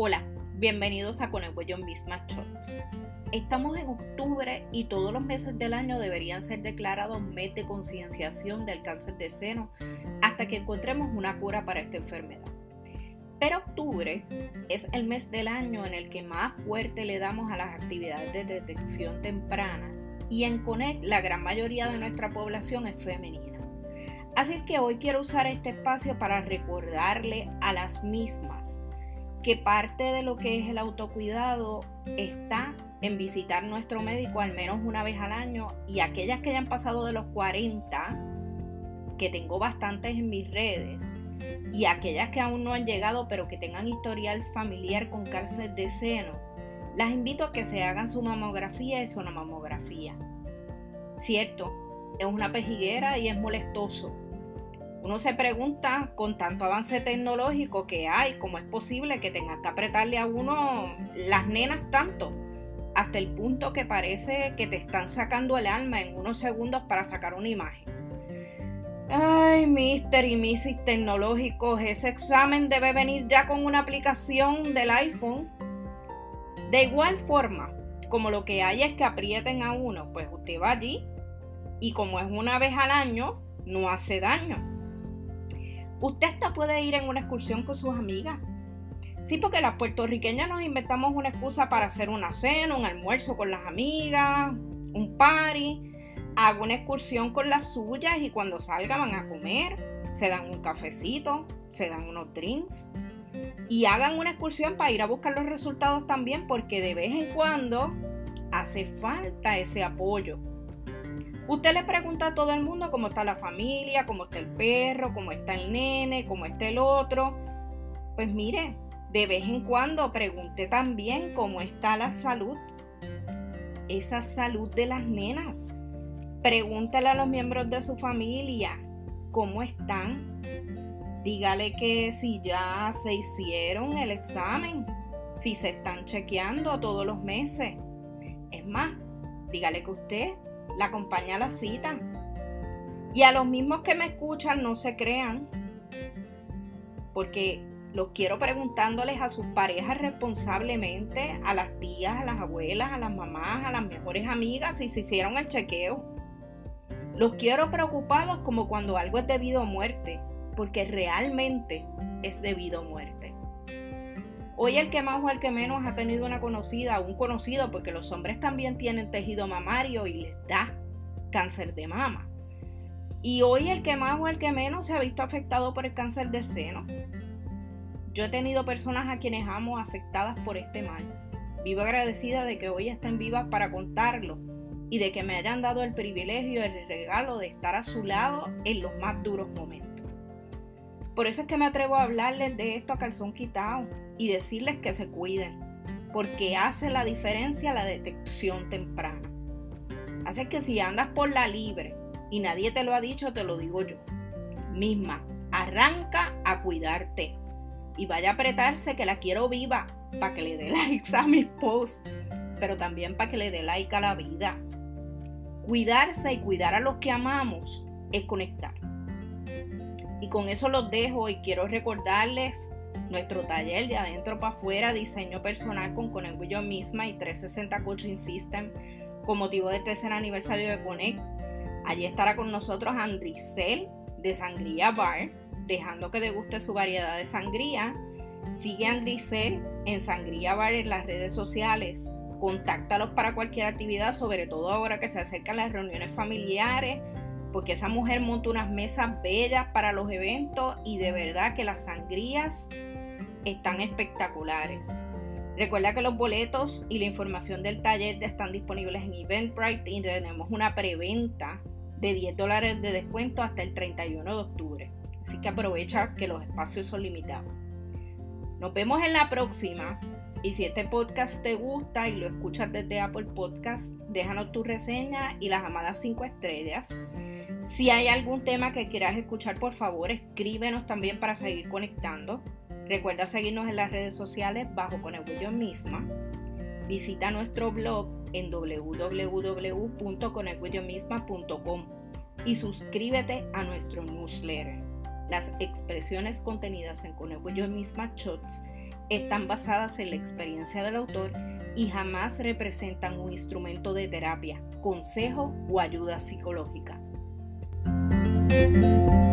Hola, bienvenidos a Con el Cuello Misma Shots. Estamos en octubre y todos los meses del año deberían ser declarados mes de concienciación del cáncer de seno hasta que encontremos una cura para esta enfermedad. Pero octubre es el mes del año en el que más fuerte le damos a las actividades de detección temprana y en CONECT la gran mayoría de nuestra población es femenina. Así es que hoy quiero usar este espacio para recordarle a las mismas que parte de lo que es el autocuidado está en visitar nuestro médico al menos una vez al año y aquellas que hayan pasado de los 40, que tengo bastantes en mis redes, y aquellas que aún no han llegado pero que tengan historial familiar con cáncer de seno, las invito a que se hagan su mamografía y su mamografía. Cierto, es una pejiguera y es molestoso. Uno se pregunta, con tanto avance tecnológico que hay, cómo es posible que tenga que apretarle a uno las nenas tanto, hasta el punto que parece que te están sacando el alma en unos segundos para sacar una imagen. Ay, mister y misis tecnológicos, ese examen debe venir ya con una aplicación del iPhone. De igual forma, como lo que hay es que aprieten a uno, pues usted va allí y como es una vez al año, no hace daño. Usted hasta puede ir en una excursión con sus amigas. Sí, porque las puertorriqueñas nos inventamos una excusa para hacer una cena, un almuerzo con las amigas, un party hago una excursión con las suyas y cuando salga van a comer, se dan un cafecito, se dan unos drinks y hagan una excursión para ir a buscar los resultados también porque de vez en cuando hace falta ese apoyo. Usted le pregunta a todo el mundo cómo está la familia, cómo está el perro, cómo está el nene, cómo está el otro. Pues mire, de vez en cuando pregunte también cómo está la salud. Esa salud de las nenas Pregúntale a los miembros de su familia cómo están. Dígale que si ya se hicieron el examen, si se están chequeando todos los meses. Es más, dígale que usted la acompaña a la cita. Y a los mismos que me escuchan, no se crean, porque los quiero preguntándoles a sus parejas responsablemente, a las tías, a las abuelas, a las mamás, a las mejores amigas, si se hicieron el chequeo. Los quiero preocupados como cuando algo es debido a muerte, porque realmente es debido a muerte. Hoy el que más o el que menos ha tenido una conocida o un conocido, porque los hombres también tienen tejido mamario y les da cáncer de mama. Y hoy el que más o el que menos se ha visto afectado por el cáncer del seno. Yo he tenido personas a quienes amo afectadas por este mal. Vivo agradecida de que hoy estén vivas para contarlo y de que me hayan dado el privilegio, el regalo de estar a su lado en los más duros momentos. Por eso es que me atrevo a hablarles de esto a calzón quitado y decirles que se cuiden, porque hace la diferencia la detección temprana. Así que si andas por la libre y nadie te lo ha dicho, te lo digo yo. Misma, arranca a cuidarte y vaya a apretarse que la quiero viva para que le dé likes a mis posts, pero también para que le dé like a la vida. Cuidarse y cuidar a los que amamos es conectar. Y con eso los dejo y quiero recordarles nuestro taller de adentro para afuera, diseño personal con Connect yo misma y 360 Coaching System con motivo del tercer aniversario de Connect. Allí estará con nosotros Andricel de Sangría Bar, dejando que deguste su variedad de sangría. Sigue a en Sangría Bar en las redes sociales contáctalos para cualquier actividad, sobre todo ahora que se acercan las reuniones familiares, porque esa mujer monta unas mesas bellas para los eventos y de verdad que las sangrías están espectaculares. Recuerda que los boletos y la información del taller están disponibles en Eventbrite y tenemos una preventa de 10 dólares de descuento hasta el 31 de octubre. Así que aprovecha que los espacios son limitados. Nos vemos en la próxima. Y si este podcast te gusta y lo escuchas desde Apple Podcast, déjanos tu reseña y las amadas 5 estrellas. Si hay algún tema que quieras escuchar, por favor, escríbenos también para seguir conectando. Recuerda seguirnos en las redes sociales bajo Conegüillo misma. Visita nuestro blog en www.conegüillomisma.com y suscríbete a nuestro newsletter. Las expresiones contenidas en Conegüillo misma Shots están basadas en la experiencia del autor y jamás representan un instrumento de terapia, consejo o ayuda psicológica. Música